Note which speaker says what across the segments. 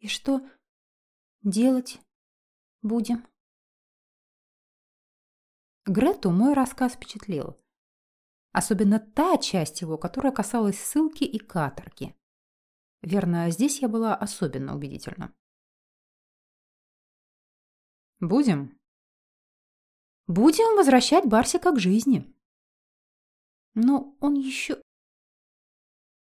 Speaker 1: И что делать будем? Грету мой рассказ впечатлил. Особенно та часть его, которая касалась ссылки и каторги. Верно, здесь я была особенно убедительна.
Speaker 2: Будем?
Speaker 1: Будем возвращать Барсика к жизни. Но он еще...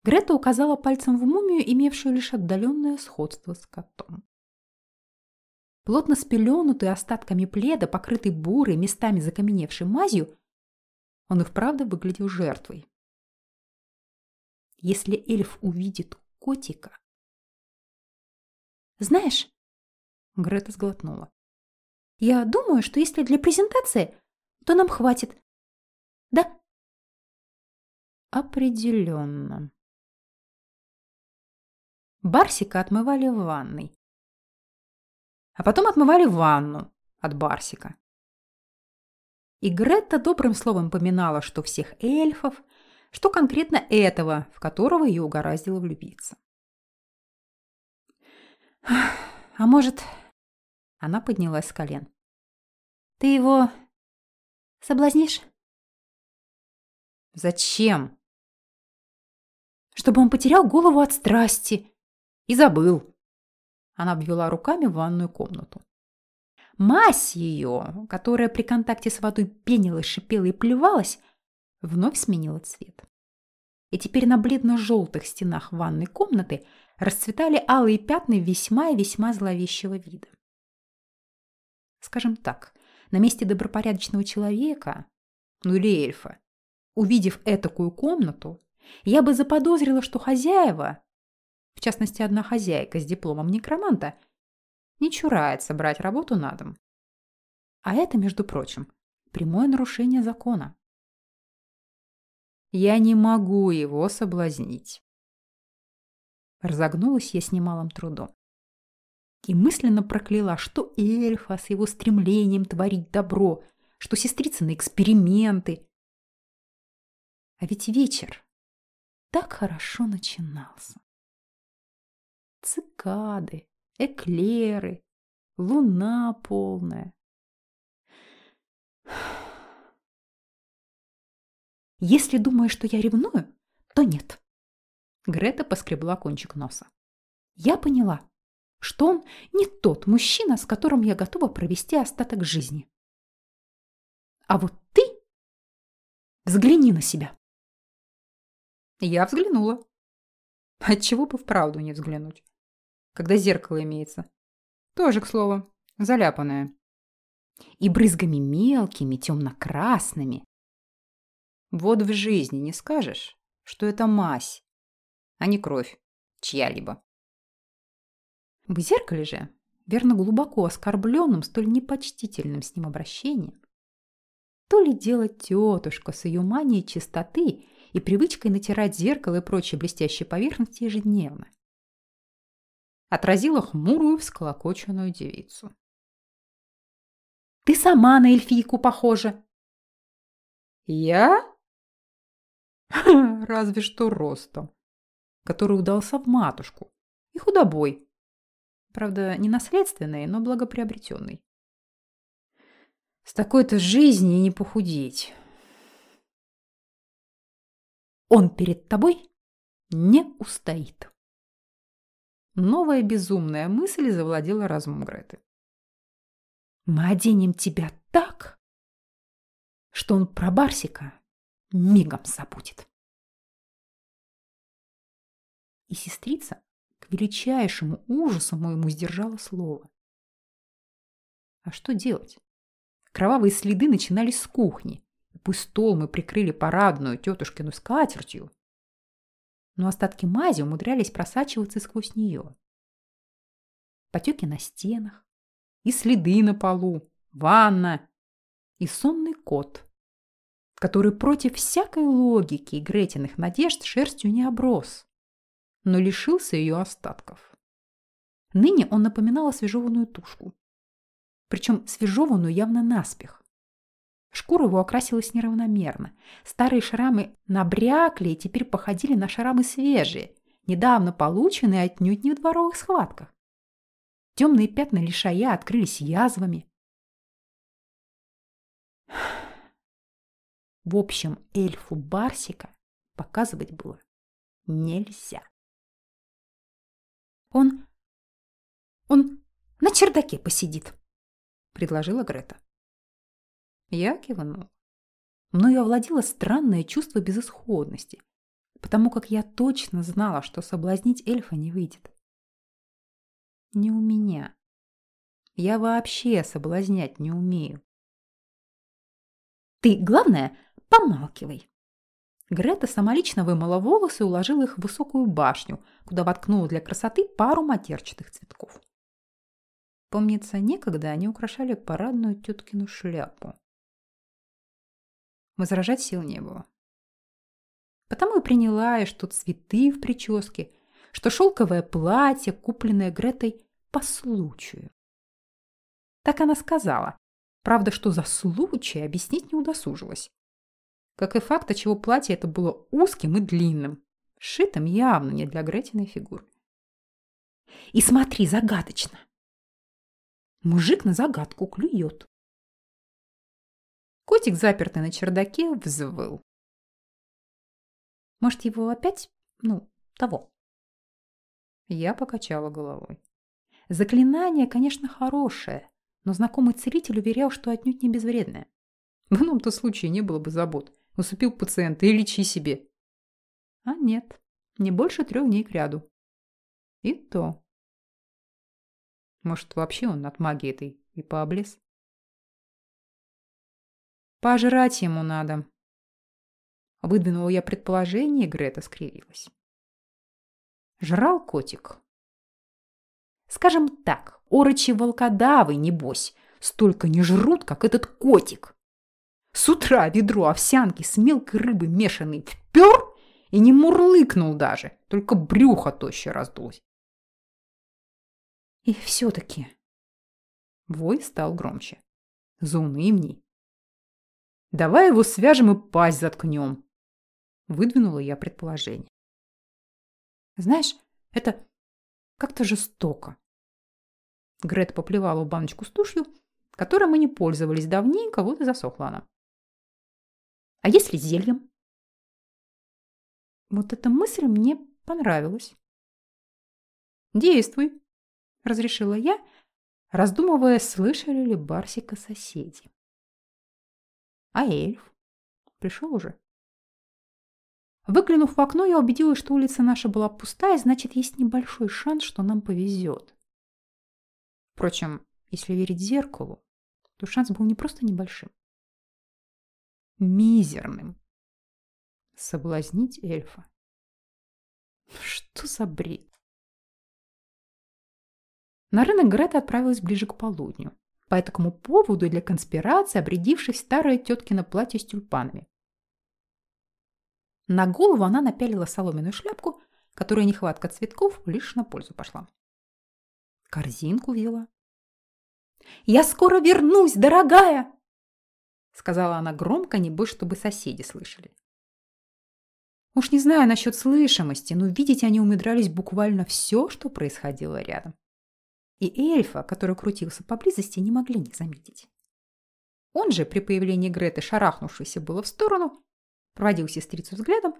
Speaker 1: Грета указала пальцем в мумию, имевшую лишь отдаленное сходство с котом. Плотно спеленутый остатками пледа, покрытый бурой, местами закаменевшей мазью, он и вправду выглядел жертвой. Если эльф увидит котика... Знаешь, Грета сглотнула. Я думаю, что если для презентации, то нам хватит. Да?
Speaker 2: Определенно.
Speaker 1: Барсика отмывали в ванной.
Speaker 2: А потом отмывали ванну от Барсика.
Speaker 1: И Гретта добрым словом поминала, что всех эльфов, что конкретно этого, в которого ее угораздило влюбиться. А может, она поднялась с колен. Ты его соблазнишь?
Speaker 2: Зачем?
Speaker 1: Чтобы он потерял голову от страсти
Speaker 2: и забыл.
Speaker 1: Она обвела руками ванную комнату. Мазь ее, которая при контакте с водой пенилась, шипела и плевалась, вновь сменила цвет. И теперь на бледно-желтых стенах ванной комнаты расцветали алые пятна весьма и весьма зловещего вида. Скажем так, на месте добропорядочного человека, ну или эльфа, увидев этакую комнату, я бы заподозрила, что хозяева, в частности одна хозяйка с дипломом некроманта, не чурается брать работу на дом. А это, между прочим, прямое нарушение закона.
Speaker 2: Я не могу его соблазнить.
Speaker 1: Разогнулась я с немалым трудом. И мысленно прокляла, что эльфа с его стремлением творить добро, что сестрица на эксперименты. А ведь вечер так хорошо начинался. Цикады, эклеры, луна полная. Если думаешь, что я ревную, то нет. Грета поскребла кончик носа. Я поняла, что он не тот мужчина, с которым я готова провести остаток жизни. А вот ты взгляни на себя.
Speaker 2: Я взглянула. Отчего бы вправду не взглянуть, когда зеркало имеется. Тоже, к слову, заляпанное.
Speaker 1: И брызгами мелкими, темно-красными.
Speaker 2: Вот в жизни не скажешь, что это мазь, а не кровь чья-либо.
Speaker 1: В зеркале же, верно глубоко оскорбленным столь непочтительным с ним обращением, то ли дело тетушка с ее манией чистоты и привычкой натирать зеркало и прочие блестящие поверхности ежедневно. Отразила хмурую всколокоченную девицу. «Ты сама на эльфийку похожа!»
Speaker 2: «Я?» Разве что ростом, который удался в матушку, и худобой, Правда, не наследственный, но благоприобретенный. С такой-то жизни не похудеть.
Speaker 1: Он перед тобой не устоит.
Speaker 2: Новая безумная мысль завладела разумом Греты.
Speaker 1: Мы оденем тебя так, что он про Барсика мигом забудет. И сестрица к величайшему ужасу моему сдержала слово. А что делать? Кровавые следы начинались с кухни. Пусть стол мы прикрыли парадную тетушкину скатертью, но остатки мази умудрялись просачиваться сквозь нее. Потеки на стенах, и следы на полу, ванна, и сонный кот, который против всякой логики и Гретиных надежд шерстью не оброс но лишился ее остатков. Ныне он напоминал освежеванную тушку. Причем свежеванную явно наспех. Шкура его окрасилась неравномерно. Старые шрамы набрякли и теперь походили на шрамы свежие, недавно полученные отнюдь не в дворовых схватках. Темные пятна лишая открылись язвами. В общем, эльфу Барсика показывать было нельзя. Он... он на чердаке посидит, предложила Грета. Я кивнул. Мною овладело странное чувство безысходности, потому как я точно знала, что соблазнить эльфа не выйдет. Не у меня. Я вообще соблазнять не умею. Ты, главное, помалкивай. Грета самолично вымыла волосы и уложила их в высокую башню, куда воткнула для красоты пару матерчатых цветков. Помнится, некогда они украшали парадную теткину шляпу. Возражать сил не было. Потому и приняла я, что цветы в прическе, что шелковое платье, купленное Гретой по случаю. Так она сказала. Правда, что за случай объяснить не удосужилась. Как и факт, чего платье это было узким и длинным, сшитым явно не для Гретиной фигуры. И смотри, загадочно. Мужик на загадку клюет. Котик, запертый на чердаке, взвыл. Может, его опять, ну, того? Я покачала головой. Заклинание, конечно, хорошее, но знакомый целитель уверял, что отнюдь не безвредное. В ином-то случае не было бы забот. Усыпил пациента и лечи себе. А нет, не больше трех дней к ряду. И то. Может, вообще он от магии этой и пооблез? Пожрать ему надо. Выдвинула я предположение, и Грета скривилась. Жрал котик. Скажем так, орочи волкодавы, небось, столько не жрут, как этот котик. С утра ведро овсянки с мелкой рыбы мешанной впер и не мурлыкнул даже, только брюхо тоще раздулось. И все-таки вой стал громче, заунывней. Давай его свяжем и пасть заткнем. Выдвинула я предположение. Знаешь, это как-то жестоко. Грет поплевала в баночку с тушью, которой мы не пользовались давненько, вот и засохла она. А если зельем? Вот эта мысль мне понравилась. Действуй, разрешила я, раздумывая, слышали ли Барсика соседи. А эльф? Пришел уже? Выглянув в окно, я убедилась, что улица наша была пустая, значит, есть небольшой шанс, что нам повезет. Впрочем, если верить зеркалу, то шанс был не просто небольшим. Мизерным. Соблазнить эльфа. Что за бред? На рынок Грета отправилась ближе к полудню. По этому поводу для конспирации, обрядившись старое теткино платье с тюльпанами. На голову она напялила соломенную шляпку, которая нехватка цветков лишь на пользу пошла. Корзинку взяла. «Я скоро вернусь, дорогая!» Сказала она громко, небось, чтобы соседи слышали. Уж не знаю насчет слышимости, но видеть они умудрялись буквально все, что происходило рядом. И эльфа, который крутился поблизости, не могли не заметить. Он же, при появлении Греты, шарахнувшийся было в сторону, проводил сестрицу взглядом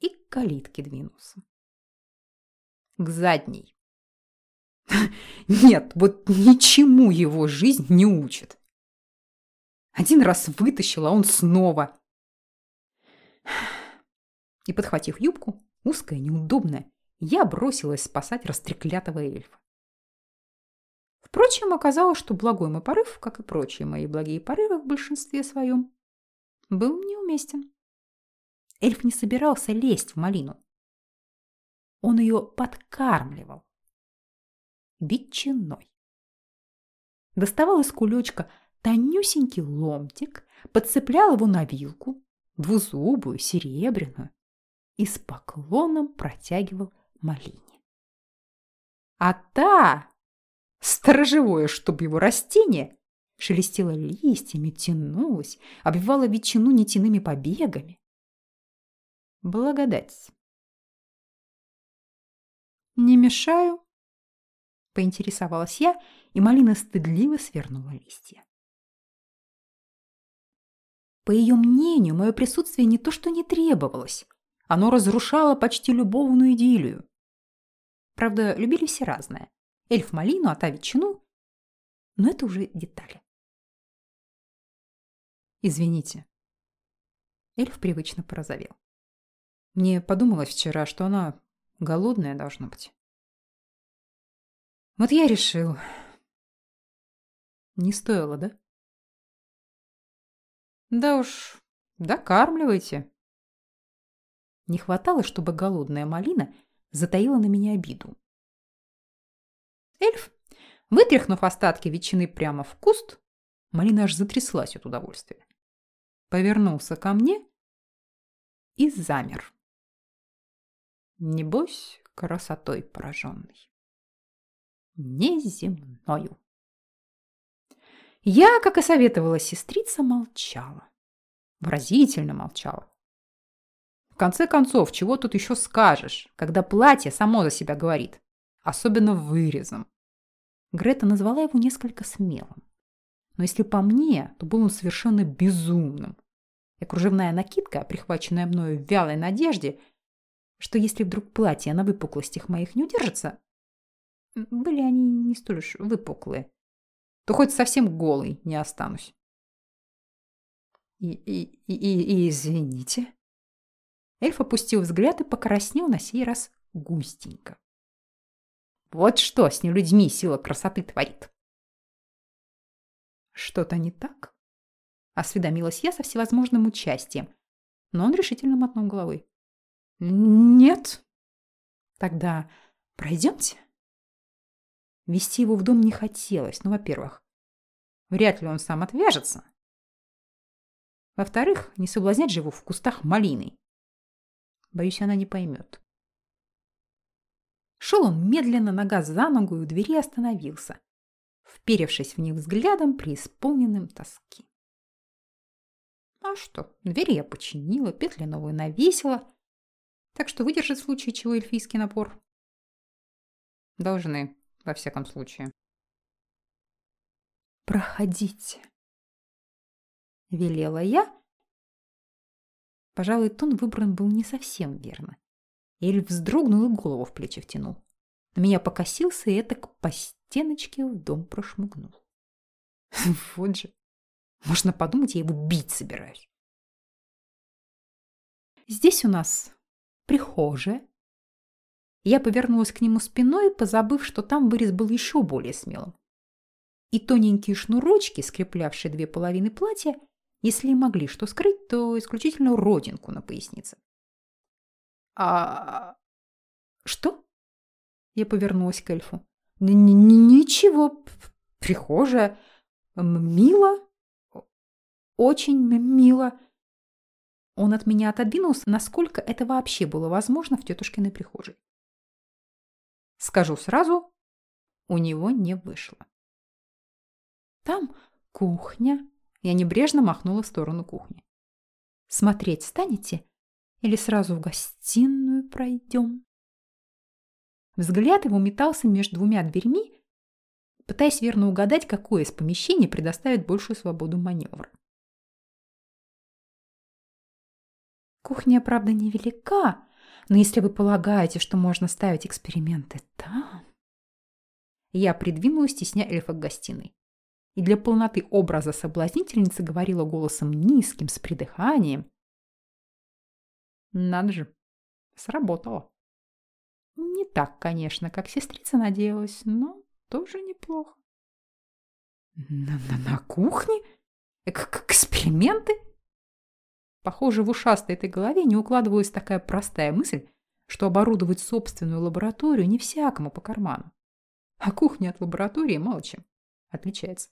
Speaker 1: и к калитке двинулся. К задней. Нет, вот ничему его жизнь не учит. Один раз вытащил, а он снова. И, подхватив юбку, узкая, неудобная, я бросилась спасать растреклятого эльфа. Впрочем, оказалось, что благой мой порыв, как и прочие мои благие порывы в большинстве своем, был неуместен. Эльф не собирался лезть в малину. Он ее подкармливал. Ветчиной. Доставал из кулечка тонюсенький ломтик, подцеплял его на вилку, двузубую, серебряную, и с поклоном протягивал малине. А та, сторожевое, чтобы его растение, шелестело листьями, тянулось, обвивало ветчину нитяными побегами. Благодать. Не мешаю? Поинтересовалась я, и малина стыдливо свернула листья. По ее мнению, мое присутствие не то что не требовалось, оно разрушало почти любовную идиллию. Правда, любили все разное. Эльф малину, а та ветчину. Но это уже детали. Извините. Эльф привычно порозовел. Мне подумалось вчера, что она голодная должна быть. Вот я решил. Не стоило, да? Да уж, докармливайте. Не хватало, чтобы голодная малина затаила на меня обиду. Эльф, вытряхнув остатки ветчины прямо в куст, малина аж затряслась от удовольствия. Повернулся ко мне и замер. Небось, красотой пораженный. Неземною. Я, как и советовала сестрица, молчала. Выразительно молчала. В конце концов, чего тут еще скажешь, когда платье само за себя говорит, особенно вырезом. Грета назвала его несколько смелым. Но если по мне, то был он совершенно безумным. И кружевная накидка, прихваченная мною в вялой надежде, что если вдруг платье на выпуклостях моих не удержится, были они не столь уж выпуклые, то хоть совсем голый не останусь. И, и, и, и извините. Эльф опустил взгляд и покраснел на сей раз густенько. Вот что с нелюдьми сила красоты творит. Что-то не так? Осведомилась я со всевозможным участием, но он решительно мотнул головой. Нет. Тогда пройдемте. Вести его в дом не хотелось. Ну, во-первых, вряд ли он сам отвяжется. Во-вторых, не соблазнять же его в кустах малиной. Боюсь, она не поймет. Шел он медленно, нога за ногу, и у двери остановился, вперевшись в них взглядом, преисполненным тоски. А что, двери я починила, петли новые навесила, так что выдержит в случае чего эльфийский напор. Должны, во всяком случае. «Проходите», — велела я. Пожалуй, тон выбран был не совсем верно. Эльф вздрогнул и голову в плечи втянул. На меня покосился и это по стеночке в дом прошмыгнул. Вот же. Можно подумать, я его бить собираюсь. Здесь у нас прихожая, я повернулась к нему спиной, позабыв, что там вырез был еще более смелым. И тоненькие шнурочки, скреплявшие две половины платья, если и могли что скрыть, то исключительно родинку на пояснице. «А... что?» Я повернулась к эльфу. «Ничего, прихожая. Мило. Очень мило». Он от меня отодвинулся, насколько это вообще было возможно в тетушкиной прихожей. Скажу сразу, у него не вышло. Там кухня. Я небрежно махнула в сторону кухни. Смотреть станете или сразу в гостиную пройдем? Взгляд его метался между двумя дверьми, пытаясь верно угадать, какое из помещений предоставит большую свободу маневра. Кухня, правда, невелика, но если вы полагаете, что можно ставить эксперименты там... Я придвинулась, стесня эльфа к гостиной. И для полноты образа соблазнительницы говорила голосом низким, с придыханием. Надо же, сработало. Не так, конечно, как сестрица надеялась, но тоже неплохо. На, на, на кухне? Как эксперименты? Похоже, в ушастой этой голове не укладывалась такая простая мысль, что оборудовать собственную лабораторию не всякому по карману. А кухня от лаборатории мало чем отличается.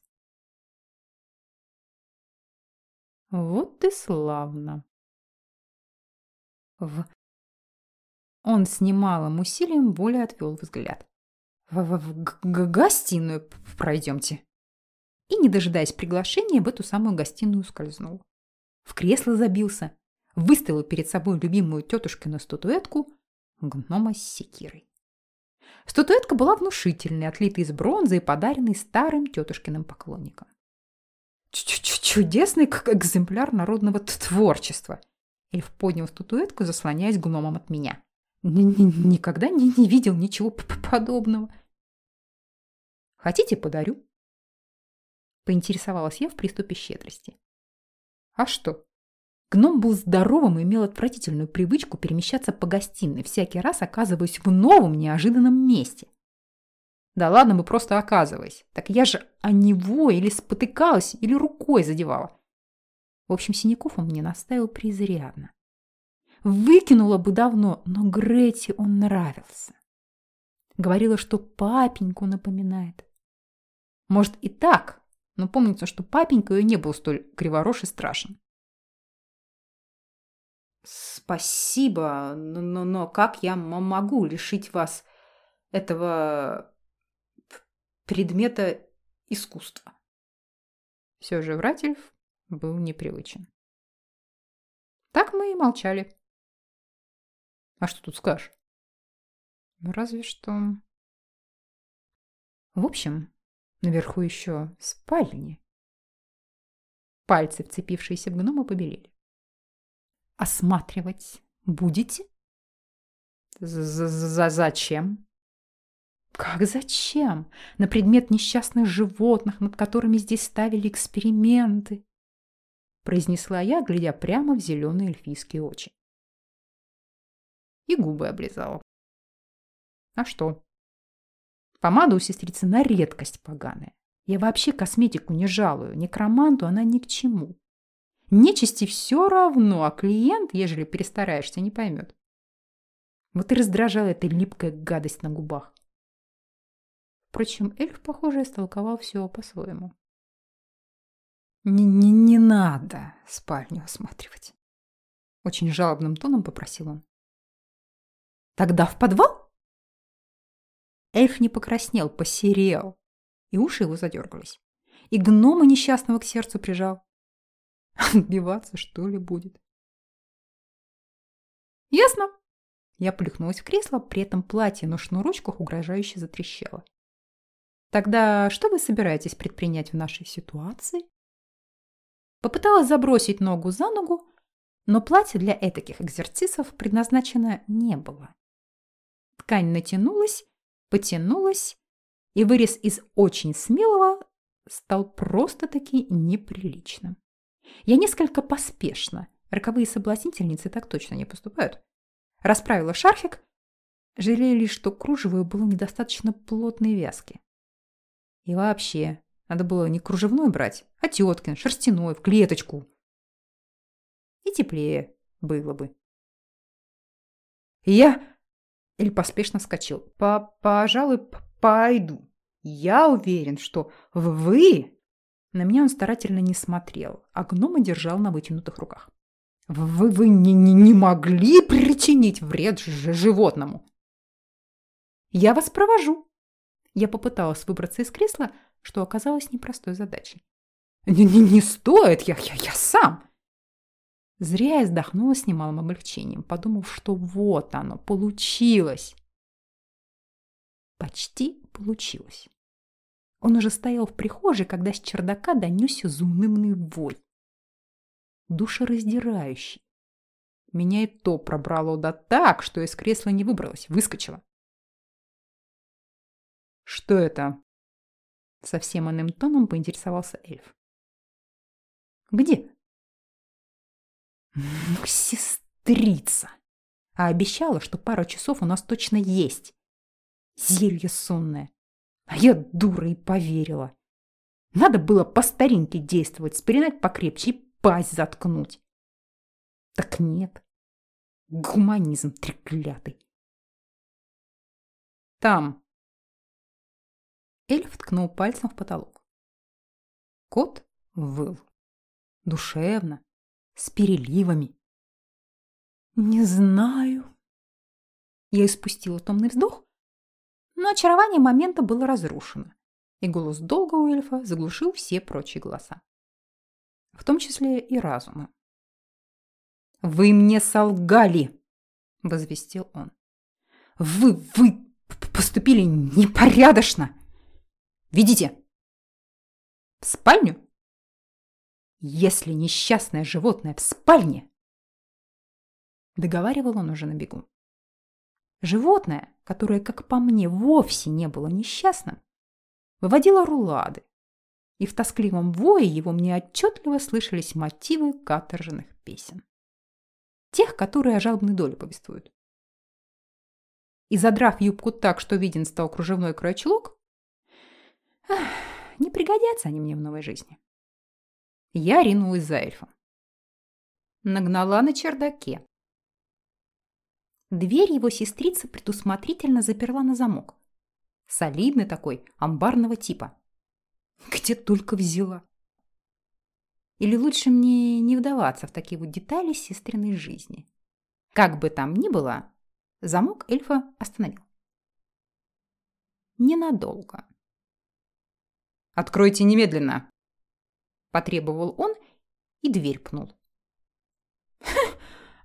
Speaker 1: Вот и славно. В... Он с немалым усилием более отвел взгляд. В, в, в гостиную пройдемте. И, не дожидаясь приглашения, в эту самую гостиную скользнул в кресло забился, выставил перед собой любимую тетушкину статуэтку гнома с секирой. Статуэтка была внушительной, отлитой из бронзы и подаренной старым тетушкиным поклонникам. Ч -ч Чудесный экземпляр народного творчества. Эльф поднял статуэтку, заслоняясь гномом от меня. Никогда не, не видел ничего подобного. Хотите, подарю? Поинтересовалась я в приступе щедрости. А что? Гном был здоровым и имел отвратительную привычку перемещаться по гостиной, всякий раз оказываясь в новом неожиданном месте. Да ладно бы просто оказываясь. Так я же о него или спотыкалась, или рукой задевала. В общем, синяков он мне наставил презрядно. Выкинула бы давно, но Грете он нравился. Говорила, что папеньку напоминает. Может и так, но помнится, что папенька ее не был столь криворож и страшен. Спасибо, но, но, но как я могу лишить вас этого предмета искусства? Все же врать эльф был непривычен. Так мы и молчали. А что тут скажешь? Ну, разве что... В общем, наверху еще спальни. Пальцы, вцепившиеся в гнома, побелели. Осматривать будете? З -з Зачем? Как зачем? На предмет несчастных животных, над которыми здесь ставили эксперименты. Произнесла я, глядя прямо в зеленые эльфийские очи. И губы облизала. А что? Помада у сестрицы на редкость поганая. Я вообще косметику не жалую. Некроманту она ни к чему. Нечисти все равно, а клиент, ежели перестараешься, не поймет. Вот и раздражала эта липкая гадость на губах. Впрочем, эльф, похоже, истолковал все по-своему. Не, не, «Не надо спальню осматривать», — очень жалобным тоном попросил он. «Тогда в подвал?» Эльф не покраснел, посерел, и уши его задергались. И гнома несчастного к сердцу прижал. Отбиваться, что ли, будет? Ясно. Я плюхнулась в кресло, при этом платье на шнурочках угрожающе затрещало. Тогда что вы собираетесь предпринять в нашей ситуации? Попыталась забросить ногу за ногу, но платье для этаких экзерцисов предназначено не было. Ткань натянулась, потянулась, и вырез из очень смелого стал просто-таки неприличным. Я несколько поспешно, роковые соблазнительницы так точно не поступают, расправила шарфик, жалея лишь, что кружево было недостаточно плотной вязки. И вообще, надо было не кружевной брать, а теткин, шерстяной, в клеточку. И теплее было бы. Я... Или поспешно вскочил. По Пожалуй, пойду. Я уверен, что вы на меня он старательно не смотрел, а гнома держал на вытянутых руках. «Вы, вы не, не, не могли причинить вред животному?» «Я вас провожу». Я попыталась выбраться из кресла, что оказалось непростой задачей. «Не, не, не стоит, я, я, я сам!» Зря я вздохнула с немалым облегчением, подумав, что вот оно, получилось. Почти получилось. Он уже стоял в прихожей, когда с чердака донесся заунывный вой. Душераздирающий. Меня и то пробрало да так, что из кресла не выбралась, выскочила. «Что это?» Совсем иным тоном поинтересовался эльф. «Где?» «Ну, сестрица!» А обещала, что пару часов у нас точно есть. Зелье сонное. А я дура и поверила. Надо было по старинке действовать, спеленать покрепче и пасть заткнуть. Так нет. Гуманизм треклятый. Там. Эльф ткнул пальцем в потолок. Кот выл. Душевно, с переливами. Не знаю. Я испустила томный вздох, но очарование момента было разрушено, и голос долга у эльфа заглушил все прочие голоса. В том числе и разума. «Вы мне солгали!» – возвестил он. «Вы, вы
Speaker 2: поступили непорядочно. Ведите. В спальню? Если несчастное животное в спальне, договаривал он уже на бегу. Животное, которое, как по мне, вовсе не было несчастным, выводило рулады, и в тоскливом вое его мне отчетливо слышались мотивы каторжных песен. Тех, которые о жалобной доле повествуют. И задрав юбку так, что виден стал кружевной край чулок, не пригодятся они мне в новой жизни. Я ринулась за эльфом. Нагнала на чердаке. Дверь его сестрица предусмотрительно заперла на замок. Солидный такой, амбарного типа. Где только взяла. Или лучше мне не вдаваться в такие вот детали сестриной жизни. Как бы там ни было, замок эльфа остановил. Ненадолго. «Откройте немедленно!» Потребовал он и дверь пнул.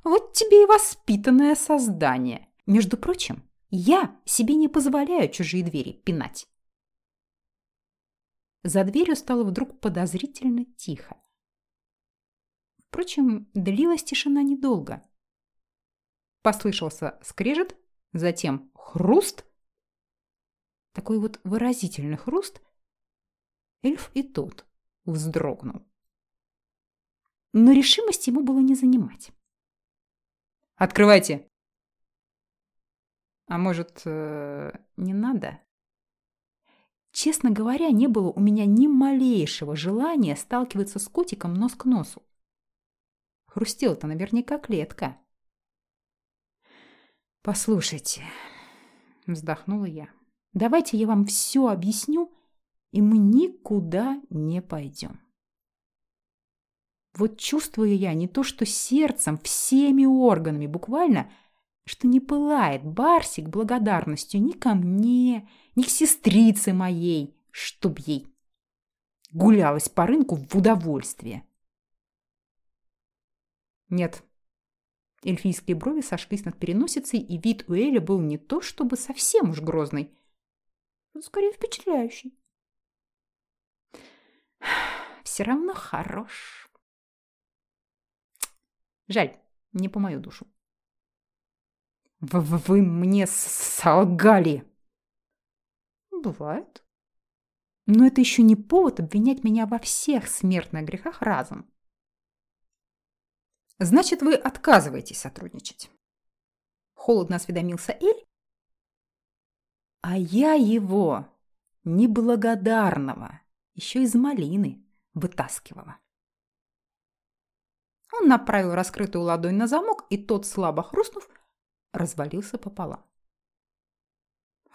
Speaker 2: «Вот тебе и воспитанное создание. Между прочим, я себе не позволяю чужие двери пинать». За дверью стало вдруг подозрительно тихо. Впрочем, длилась тишина недолго. Послышался скрежет, затем хруст. Такой вот выразительный хруст. Эльф и тот вздрогнул. Но решимость ему было не занимать. «Открывайте!» «А может, э, не надо?» Честно говоря, не было у меня ни малейшего желания сталкиваться с котиком нос к носу. Хрустела-то наверняка клетка. «Послушайте», — вздохнула я, — «давайте я вам все объясню, и мы никуда не пойдем». Вот чувствую я не то что сердцем, всеми органами буквально — что не пылает Барсик благодарностью ни ко мне, ни к сестрице моей, чтоб ей гулялась по рынку в удовольствие. Нет. Эльфийские брови сошлись над переносицей, и вид у Эля был не то чтобы совсем уж грозный, но скорее впечатляющий. Все равно хорош. Жаль, не по мою душу. В «Вы мне солгали!» «Бывает. Но это еще не повод обвинять меня во всех смертных грехах разом». «Значит, вы отказываетесь сотрудничать?» Холодно осведомился Эль. «А я его, неблагодарного, еще из малины вытаскивала». Он направил раскрытую ладонь на замок, и тот, слабо хрустнув, развалился пополам.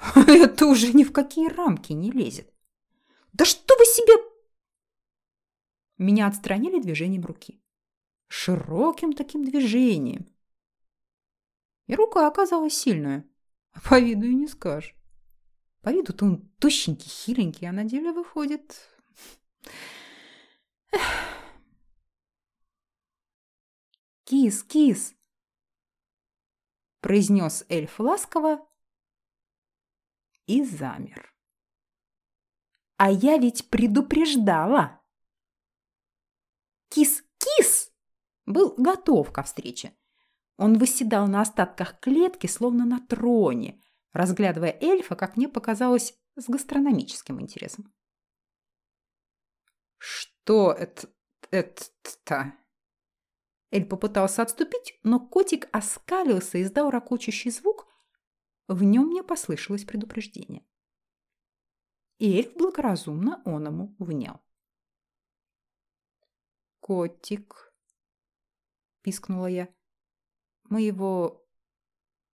Speaker 2: Это уже ни в какие рамки не лезет. Да что вы себе... Меня отстранили движением руки. Широким таким движением. И рука оказалась сильная. По виду и не скажешь. По виду-то он тощенький, хиленький, а на деле выходит... Кис, кис, произнес эльф ласково и замер. А я ведь предупреждала. Кис-кис был готов ко встрече. Он выседал на остатках клетки, словно на троне, разглядывая эльфа, как мне показалось, с гастрономическим интересом. «Что это... это-то?» Эль попытался отступить, но котик оскалился и издал ракочущий звук. В нем мне послышалось предупреждение. И эльф благоразумно он ему внял. «Котик», — пискнула я, — «мы его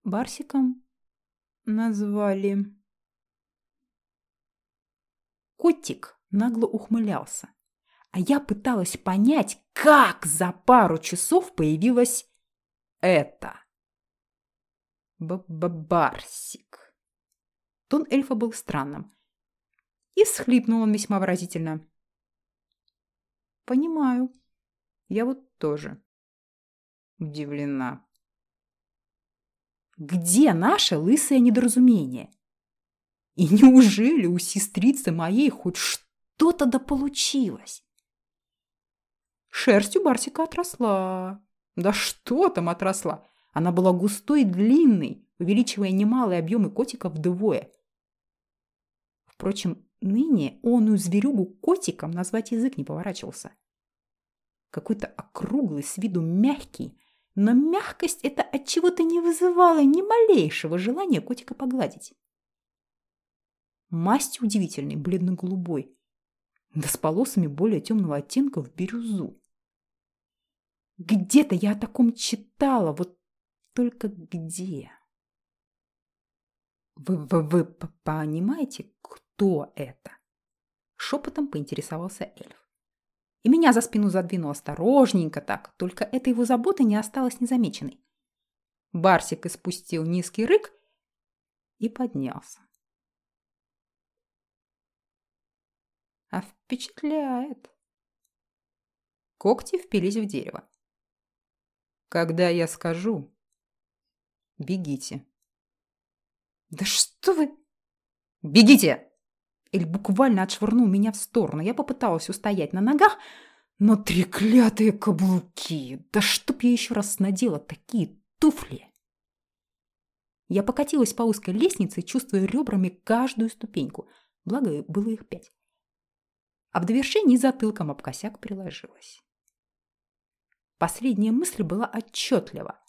Speaker 2: Барсиком назвали». Котик нагло ухмылялся а я пыталась понять, как за пару часов появилось это. Б -б Барсик. Тон эльфа был странным. И всхлипнул он весьма выразительно. Понимаю. Я вот тоже удивлена. Где наше лысое недоразумение? И неужели у сестрицы моей хоть что-то да получилось? Шерсть у Барсика отросла. Да что там отросла? Она была густой и длинной, увеличивая немалые объемы котика вдвое. Впрочем, ныне оную зверюгу котиком назвать язык не поворачивался. Какой-то округлый, с виду мягкий, но мягкость это от чего-то не вызывала ни малейшего желания котика погладить. Масть удивительной, бледно-голубой, да с полосами более темного оттенка в бирюзу. Где-то я о таком читала, вот только где? Вы, вы, вы понимаете, кто это? Шепотом поинтересовался эльф и меня за спину задвинул осторожненько так, только эта его забота не осталась незамеченной. Барсик испустил низкий рык и поднялся. А впечатляет. Когти впились в дерево. Когда я скажу, бегите. Да что вы... Бегите! Эль буквально отшвырнул меня в сторону. Я попыталась устоять на ногах, но треклятые каблуки! Да чтоб я еще раз надела такие туфли! Я покатилась по узкой лестнице, чувствуя ребрами каждую ступеньку. Благо, было их пять. А в довершении затылком об косяк приложилась. Последняя мысль была отчетлива.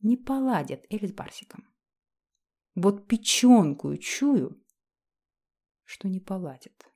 Speaker 2: Не поладят Эль с Барсиком. Вот печенку чую, что не поладит.